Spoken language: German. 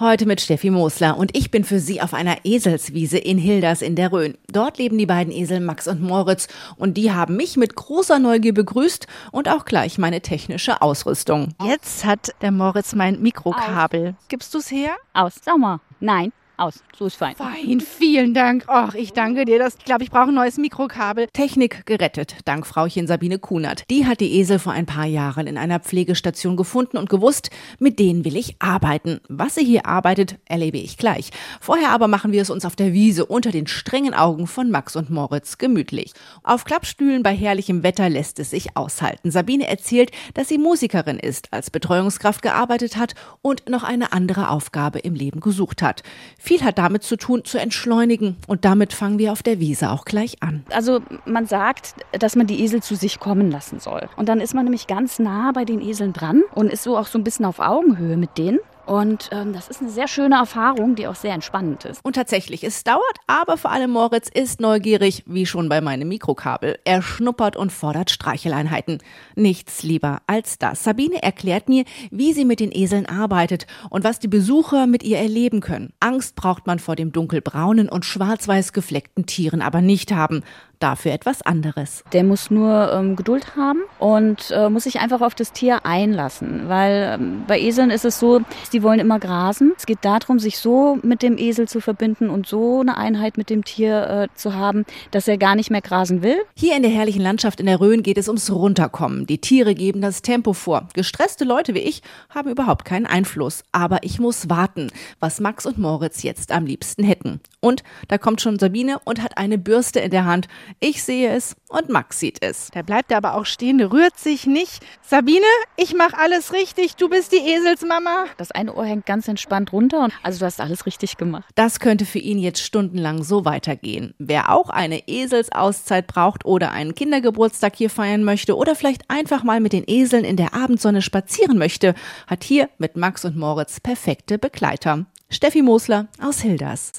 Heute mit Steffi Mosler und ich bin für Sie auf einer Eselswiese in Hilders in der Rhön. Dort leben die beiden Esel Max und Moritz und die haben mich mit großer Neugier begrüßt und auch gleich meine technische Ausrüstung. Jetzt hat der Moritz mein Mikrokabel. Gibst du's her? Aus, sag mal. Nein aus. So ist fein. Fein, vielen Dank. Ach, ich danke dir. Das glaube ich brauche ein neues Mikrokabel. Technik gerettet, dank Frauchen Sabine Kunert. Die hat die Esel vor ein paar Jahren in einer Pflegestation gefunden und gewusst, mit denen will ich arbeiten. Was sie hier arbeitet, erlebe ich gleich. Vorher aber machen wir es uns auf der Wiese unter den strengen Augen von Max und Moritz gemütlich. Auf Klappstühlen bei herrlichem Wetter lässt es sich aushalten. Sabine erzählt, dass sie Musikerin ist, als Betreuungskraft gearbeitet hat und noch eine andere Aufgabe im Leben gesucht hat. Viel hat damit zu tun, zu entschleunigen. Und damit fangen wir auf der Wiese auch gleich an. Also man sagt, dass man die Esel zu sich kommen lassen soll. Und dann ist man nämlich ganz nah bei den Eseln dran und ist so auch so ein bisschen auf Augenhöhe mit denen. Und ähm, das ist eine sehr schöne Erfahrung, die auch sehr entspannend ist. Und tatsächlich, es dauert, aber vor allem Moritz ist neugierig, wie schon bei meinem Mikrokabel. Er schnuppert und fordert Streicheleinheiten. Nichts lieber als das. Sabine erklärt mir, wie sie mit den Eseln arbeitet und was die Besucher mit ihr erleben können. Angst braucht man vor dem dunkelbraunen und schwarz-weiß gefleckten Tieren aber nicht haben dafür etwas anderes. Der muss nur ähm, Geduld haben und äh, muss sich einfach auf das Tier einlassen, weil ähm, bei Eseln ist es so, die wollen immer grasen. Es geht darum, sich so mit dem Esel zu verbinden und so eine Einheit mit dem Tier äh, zu haben, dass er gar nicht mehr grasen will. Hier in der herrlichen Landschaft in der Rhön geht es ums Runterkommen. Die Tiere geben das Tempo vor. Gestresste Leute wie ich haben überhaupt keinen Einfluss. Aber ich muss warten, was Max und Moritz jetzt am liebsten hätten. Und da kommt schon Sabine und hat eine Bürste in der Hand. Ich sehe es und Max sieht es. Der bleibt aber auch stehen, rührt sich nicht. Sabine, ich mache alles richtig. Du bist die Eselsmama. Das eine Ohr hängt ganz entspannt runter. Also du hast alles richtig gemacht. Das könnte für ihn jetzt stundenlang so weitergehen. Wer auch eine Eselsauszeit braucht oder einen Kindergeburtstag hier feiern möchte oder vielleicht einfach mal mit den Eseln in der Abendsonne spazieren möchte, hat hier mit Max und Moritz perfekte Begleiter. Steffi Mosler aus Hilders.